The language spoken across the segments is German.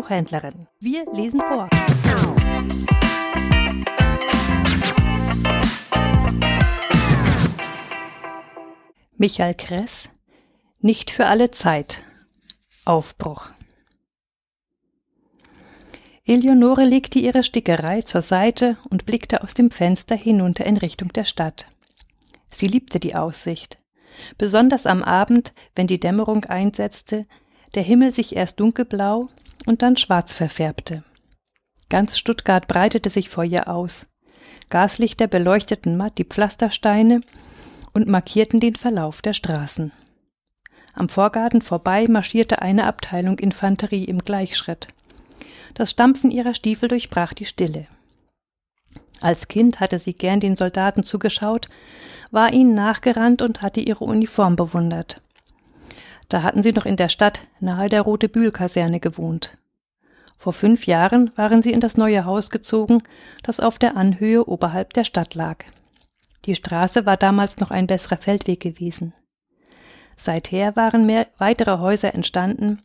Buchhändlerin. Wir lesen vor. Michael Kress Nicht für alle Zeit. Aufbruch. Eleonore legte ihre Stickerei zur Seite und blickte aus dem Fenster hinunter in Richtung der Stadt. Sie liebte die Aussicht. Besonders am Abend, wenn die Dämmerung einsetzte, der Himmel sich erst dunkelblau und dann schwarz verfärbte. Ganz Stuttgart breitete sich vor ihr aus. Gaslichter beleuchteten matt die Pflastersteine und markierten den Verlauf der Straßen. Am Vorgarten vorbei marschierte eine Abteilung Infanterie im Gleichschritt. Das Stampfen ihrer Stiefel durchbrach die Stille. Als Kind hatte sie gern den Soldaten zugeschaut, war ihnen nachgerannt und hatte ihre Uniform bewundert. Da hatten sie noch in der Stadt nahe der Rote Bühl-Kaserne gewohnt. Vor fünf Jahren waren sie in das neue Haus gezogen, das auf der Anhöhe oberhalb der Stadt lag. Die Straße war damals noch ein besserer Feldweg gewesen. Seither waren mehr weitere Häuser entstanden,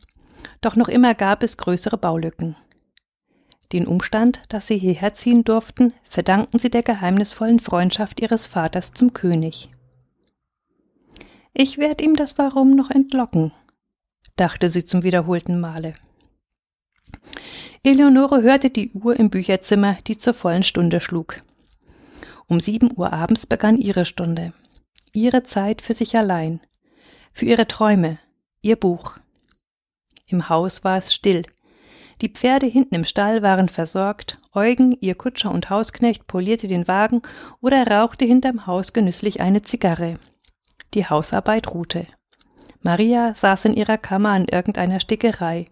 doch noch immer gab es größere Baulücken. Den Umstand, dass sie hierher ziehen durften, verdanken sie der geheimnisvollen Freundschaft ihres Vaters zum König. Ich werd ihm das Warum noch entlocken, dachte sie zum wiederholten Male. Eleonore hörte die Uhr im Bücherzimmer, die zur vollen Stunde schlug. Um sieben Uhr abends begann ihre Stunde. Ihre Zeit für sich allein. Für ihre Träume. Ihr Buch. Im Haus war es still. Die Pferde hinten im Stall waren versorgt, Eugen, ihr Kutscher und Hausknecht, polierte den Wagen oder rauchte hinterm Haus genüsslich eine Zigarre. Die Hausarbeit ruhte. Maria saß in ihrer Kammer an irgendeiner Stickerei.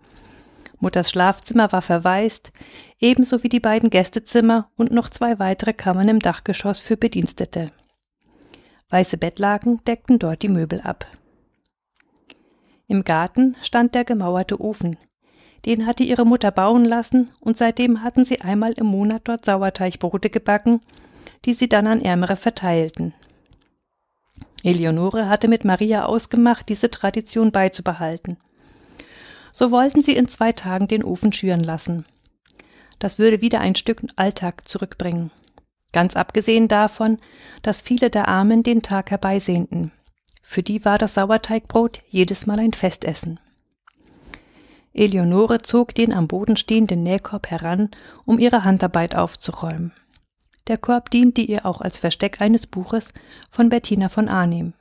Mutters Schlafzimmer war verwaist, ebenso wie die beiden Gästezimmer und noch zwei weitere Kammern im Dachgeschoss für Bedienstete. Weiße Bettlaken deckten dort die Möbel ab. Im Garten stand der gemauerte Ofen, den hatte ihre Mutter bauen lassen, und seitdem hatten sie einmal im Monat dort Sauerteigbrote gebacken, die sie dann an Ärmere verteilten. Eleonore hatte mit Maria ausgemacht, diese Tradition beizubehalten. So wollten sie in zwei Tagen den Ofen schüren lassen. Das würde wieder ein Stück Alltag zurückbringen. Ganz abgesehen davon, dass viele der Armen den Tag herbeisehnten. Für die war das Sauerteigbrot jedes Mal ein Festessen. Eleonore zog den am Boden stehenden Nähkorb heran, um ihre Handarbeit aufzuräumen. Der Korb diente ihr auch als Versteck eines Buches von Bettina von Arnim.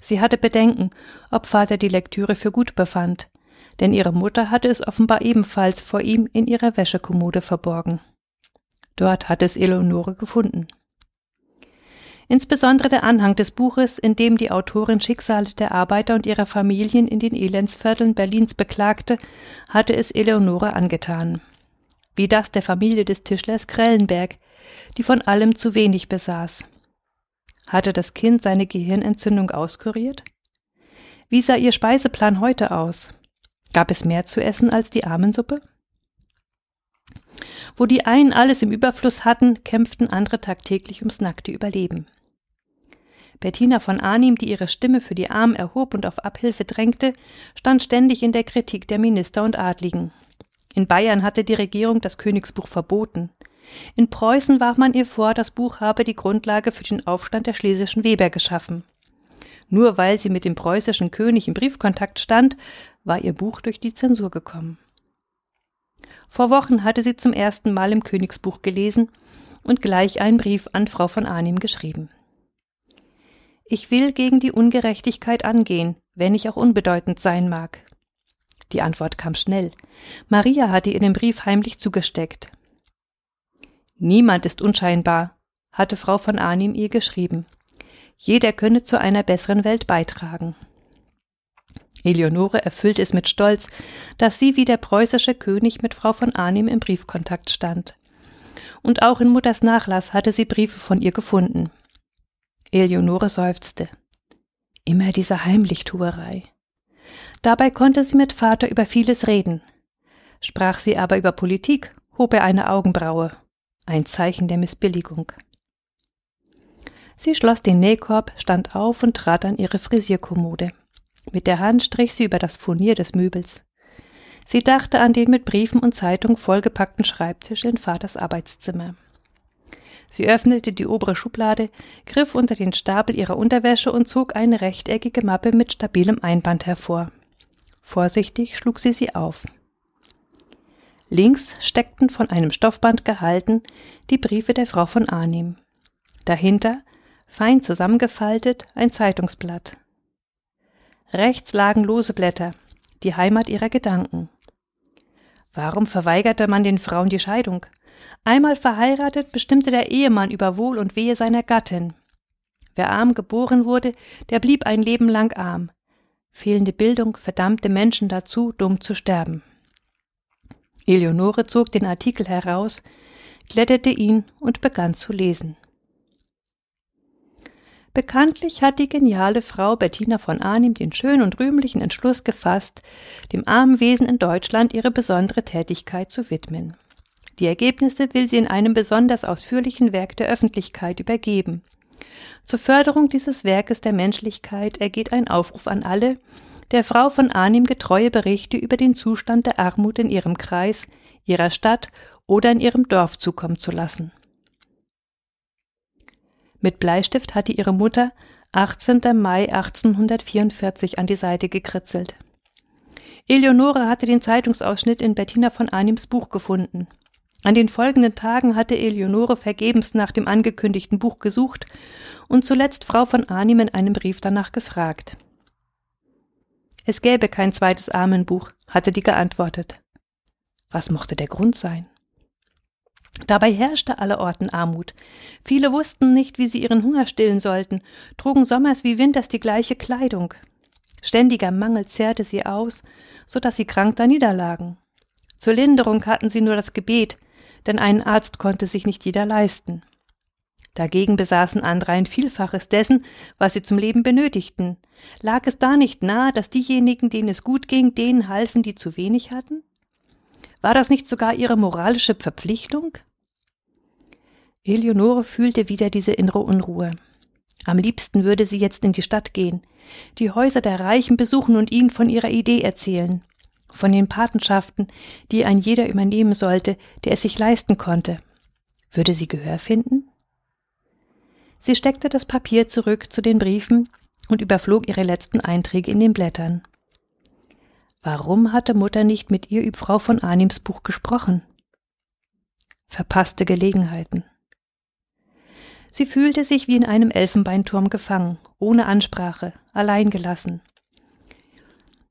Sie hatte Bedenken, ob Vater die Lektüre für gut befand, denn ihre Mutter hatte es offenbar ebenfalls vor ihm in ihrer Wäschekommode verborgen. Dort hatte es Eleonore gefunden. Insbesondere der Anhang des Buches, in dem die Autorin Schicksale der Arbeiter und ihrer Familien in den Elendsvierteln Berlins beklagte, hatte es Eleonore angetan. Wie das der Familie des Tischlers Krellenberg, die von allem zu wenig besaß. Hatte das Kind seine Gehirnentzündung auskuriert? Wie sah ihr Speiseplan heute aus? Gab es mehr zu essen als die Armensuppe? Wo die einen alles im Überfluss hatten, kämpften andere tagtäglich ums nackte Überleben. Bettina von Arnim, die ihre Stimme für die Armen erhob und auf Abhilfe drängte, stand ständig in der Kritik der Minister und Adligen. In Bayern hatte die Regierung das Königsbuch verboten. In Preußen warf man ihr vor, das Buch habe die Grundlage für den Aufstand der schlesischen Weber geschaffen. Nur weil sie mit dem preußischen König im Briefkontakt stand, war ihr Buch durch die Zensur gekommen. Vor Wochen hatte sie zum ersten Mal im Königsbuch gelesen und gleich einen Brief an Frau von Arnim geschrieben. Ich will gegen die Ungerechtigkeit angehen, wenn ich auch unbedeutend sein mag. Die Antwort kam schnell. Maria hatte ihr den Brief heimlich zugesteckt. Niemand ist unscheinbar, hatte Frau von Arnim ihr geschrieben. Jeder könne zu einer besseren Welt beitragen. Eleonore erfüllte es mit Stolz, dass sie wie der preußische König mit Frau von Arnim im Briefkontakt stand. Und auch in Mutters Nachlass hatte sie Briefe von ihr gefunden. Eleonore seufzte. Immer diese Heimlichtuerei. Dabei konnte sie mit Vater über vieles reden. Sprach sie aber über Politik, hob er eine Augenbraue. Ein Zeichen der Missbilligung. Sie schloss den Nähkorb, stand auf und trat an ihre Frisierkommode. Mit der Hand strich sie über das Furnier des Möbels. Sie dachte an den mit Briefen und Zeitung vollgepackten Schreibtisch in Vaters Arbeitszimmer. Sie öffnete die obere Schublade, griff unter den Stapel ihrer Unterwäsche und zog eine rechteckige Mappe mit stabilem Einband hervor. Vorsichtig schlug sie sie auf. Links steckten von einem Stoffband gehalten die Briefe der Frau von Arnim. Dahinter, fein zusammengefaltet, ein Zeitungsblatt. Rechts lagen lose Blätter, die Heimat ihrer Gedanken. Warum verweigerte man den Frauen die Scheidung? Einmal verheiratet, bestimmte der Ehemann über Wohl und Wehe seiner Gattin. Wer arm geboren wurde, der blieb ein Leben lang arm. Fehlende Bildung verdammte Menschen dazu, dumm zu sterben. Eleonore zog den Artikel heraus, glättete ihn und begann zu lesen. Bekanntlich hat die geniale Frau Bettina von Arnim den schönen und rühmlichen Entschluss gefasst, dem armen Wesen in Deutschland ihre besondere Tätigkeit zu widmen. Die Ergebnisse will sie in einem besonders ausführlichen Werk der Öffentlichkeit übergeben. Zur Förderung dieses Werkes der Menschlichkeit ergeht ein Aufruf an alle, der Frau von Arnim getreue Berichte über den Zustand der Armut in ihrem Kreis, ihrer Stadt oder in ihrem Dorf zukommen zu lassen. Mit Bleistift hatte ihre Mutter 18. Mai 1844 an die Seite gekritzelt. Eleonore hatte den Zeitungsausschnitt in Bettina von Arnims Buch gefunden. An den folgenden Tagen hatte Eleonore vergebens nach dem angekündigten Buch gesucht und zuletzt Frau von Arnim in einem Brief danach gefragt. Es gäbe kein zweites Armenbuch, hatte die geantwortet. Was mochte der Grund sein? Dabei herrschte allerorten Armut. Viele wussten nicht, wie sie ihren Hunger stillen sollten, trugen sommers wie winters die gleiche Kleidung. Ständiger Mangel zehrte sie aus, so dass sie krank da niederlagen. Zur Linderung hatten sie nur das Gebet, denn einen Arzt konnte sich nicht jeder leisten. Dagegen besaßen andere ein Vielfaches dessen, was sie zum Leben benötigten. Lag es da nicht nahe, dass diejenigen, denen es gut ging, denen halfen, die zu wenig hatten? War das nicht sogar ihre moralische Verpflichtung? Eleonore fühlte wieder diese innere Unruhe. Am liebsten würde sie jetzt in die Stadt gehen, die Häuser der Reichen besuchen und ihnen von ihrer Idee erzählen von den Patenschaften, die ein jeder übernehmen sollte, der es sich leisten konnte. Würde sie Gehör finden? Sie steckte das Papier zurück zu den Briefen und überflog ihre letzten Einträge in den Blättern. Warum hatte Mutter nicht mit ihr über Frau von Arnims Buch gesprochen? Verpasste Gelegenheiten. Sie fühlte sich wie in einem Elfenbeinturm gefangen, ohne Ansprache, allein gelassen.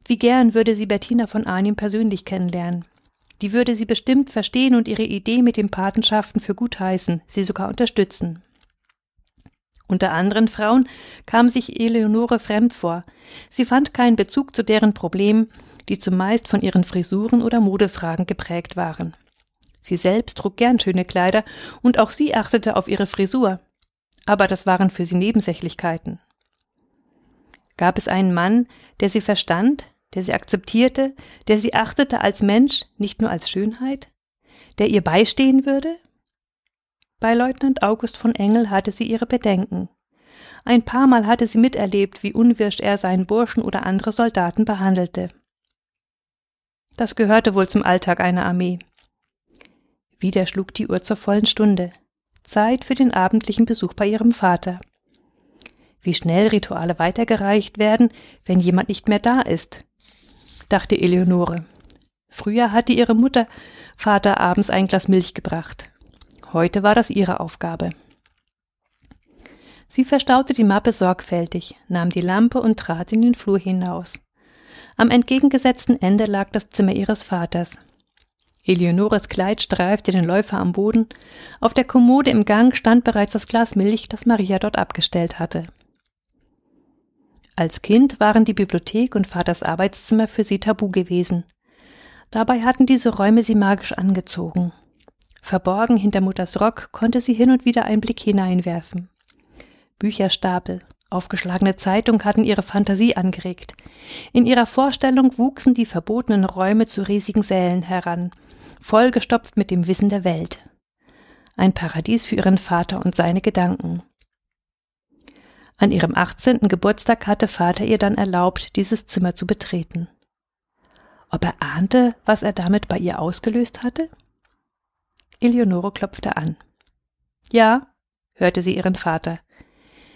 Wie gern würde sie Bettina von Arnim persönlich kennenlernen. Die würde sie bestimmt verstehen und ihre Idee mit den Patenschaften für gut heißen, sie sogar unterstützen. Unter anderen Frauen kam sich Eleonore fremd vor. Sie fand keinen Bezug zu deren Problemen, die zumeist von ihren Frisuren oder Modefragen geprägt waren. Sie selbst trug gern schöne Kleider und auch sie achtete auf ihre Frisur. Aber das waren für sie Nebensächlichkeiten. Gab es einen Mann, der sie verstand, der sie akzeptierte, der sie achtete als Mensch, nicht nur als Schönheit, der ihr beistehen würde? Bei Leutnant August von Engel hatte sie ihre Bedenken. Ein paar Mal hatte sie miterlebt, wie unwirsch er seinen Burschen oder andere Soldaten behandelte. Das gehörte wohl zum Alltag einer Armee. Wieder schlug die Uhr zur vollen Stunde. Zeit für den abendlichen Besuch bei ihrem Vater. Wie schnell Rituale weitergereicht werden, wenn jemand nicht mehr da ist, dachte Eleonore. Früher hatte ihre Mutter Vater abends ein Glas Milch gebracht. Heute war das ihre Aufgabe. Sie verstaute die Mappe sorgfältig, nahm die Lampe und trat in den Flur hinaus. Am entgegengesetzten Ende lag das Zimmer ihres Vaters. Eleonores Kleid streifte den Läufer am Boden. Auf der Kommode im Gang stand bereits das Glas Milch, das Maria dort abgestellt hatte. Als Kind waren die Bibliothek und Vaters Arbeitszimmer für sie tabu gewesen. Dabei hatten diese Räume sie magisch angezogen. Verborgen hinter Mutters Rock konnte sie hin und wieder einen Blick hineinwerfen. Bücherstapel, aufgeschlagene Zeitung hatten ihre Fantasie angeregt. In ihrer Vorstellung wuchsen die verbotenen Räume zu riesigen Sälen heran, vollgestopft mit dem Wissen der Welt. Ein Paradies für ihren Vater und seine Gedanken. An ihrem 18. Geburtstag hatte Vater ihr dann erlaubt, dieses Zimmer zu betreten. ob er ahnte, was er damit bei ihr ausgelöst hatte? Eleonore klopfte an. Ja, hörte sie ihren Vater.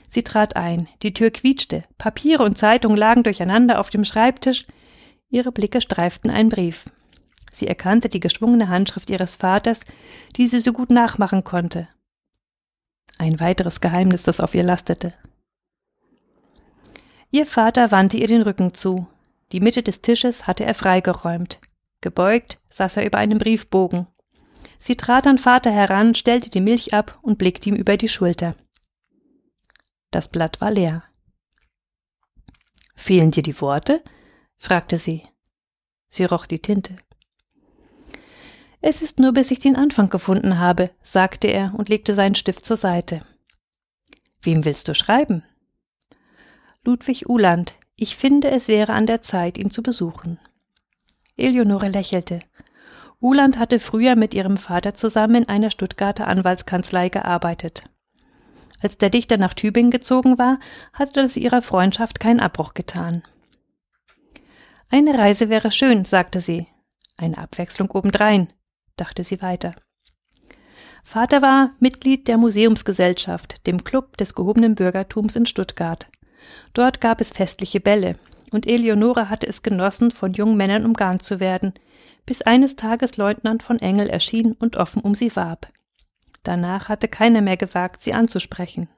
Sie trat ein, die Tür quietschte, Papiere und Zeitung lagen durcheinander auf dem Schreibtisch, ihre Blicke streiften einen Brief. Sie erkannte die geschwungene Handschrift ihres Vaters, die sie so gut nachmachen konnte. Ein weiteres Geheimnis, das auf ihr lastete. Ihr Vater wandte ihr den Rücken zu. Die Mitte des Tisches hatte er freigeräumt. Gebeugt saß er über einem Briefbogen. Sie trat an Vater heran, stellte die Milch ab und blickte ihm über die Schulter. Das Blatt war leer. Fehlen dir die Worte? fragte sie. Sie roch die Tinte. Es ist nur, bis ich den Anfang gefunden habe, sagte er und legte seinen Stift zur Seite. Wem willst du schreiben? Ludwig Uhland. Ich finde, es wäre an der Zeit, ihn zu besuchen. Eleonore lächelte. Uhland hatte früher mit ihrem Vater zusammen in einer Stuttgarter Anwaltskanzlei gearbeitet. Als der Dichter nach Tübingen gezogen war, hatte das ihrer Freundschaft keinen Abbruch getan. Eine Reise wäre schön, sagte sie. Eine Abwechslung obendrein, dachte sie weiter. Vater war Mitglied der Museumsgesellschaft, dem Club des gehobenen Bürgertums in Stuttgart. Dort gab es festliche Bälle, und Eleonore hatte es genossen, von jungen Männern umgarnt zu werden, bis eines Tages Leutnant von Engel erschien und offen um sie warb. Danach hatte keiner mehr gewagt, sie anzusprechen.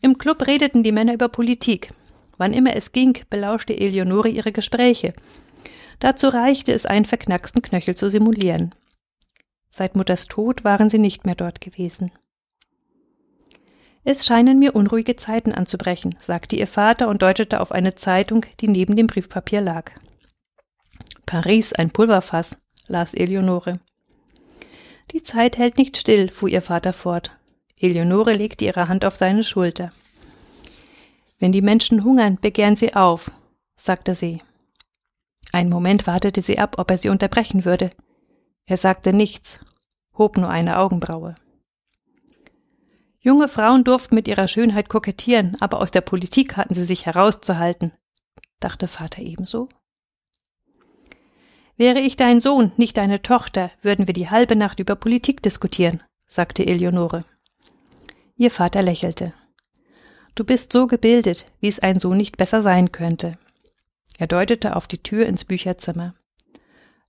Im Club redeten die Männer über Politik. Wann immer es ging, belauschte Eleonore ihre Gespräche. Dazu reichte es, einen verknacksten Knöchel zu simulieren. Seit Mutters Tod waren sie nicht mehr dort gewesen. Es scheinen mir unruhige Zeiten anzubrechen, sagte ihr Vater und deutete auf eine Zeitung, die neben dem Briefpapier lag. Paris, ein Pulverfass, las Eleonore. Die Zeit hält nicht still, fuhr ihr Vater fort. Eleonore legte ihre Hand auf seine Schulter. Wenn die Menschen hungern, begehren sie auf, sagte sie. Einen Moment wartete sie ab, ob er sie unterbrechen würde. Er sagte nichts, hob nur eine Augenbraue. Junge Frauen durften mit ihrer Schönheit kokettieren, aber aus der Politik hatten sie sich herauszuhalten, dachte Vater ebenso. Wäre ich dein Sohn, nicht deine Tochter, würden wir die halbe Nacht über Politik diskutieren, sagte Eleonore. Ihr Vater lächelte. Du bist so gebildet, wie es ein Sohn nicht besser sein könnte. Er deutete auf die Tür ins Bücherzimmer.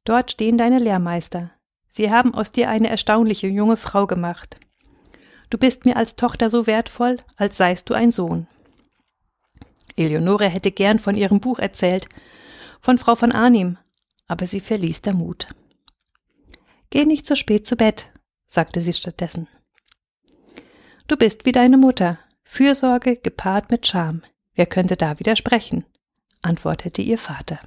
Dort stehen deine Lehrmeister. Sie haben aus dir eine erstaunliche junge Frau gemacht. Du bist mir als Tochter so wertvoll, als seist du ein Sohn. Eleonore hätte gern von ihrem Buch erzählt, von Frau von Arnim, aber sie verließ der Mut. Geh nicht so spät zu Bett, sagte sie stattdessen. Du bist wie deine Mutter, Fürsorge gepaart mit Scham. Wer könnte da widersprechen? antwortete ihr Vater.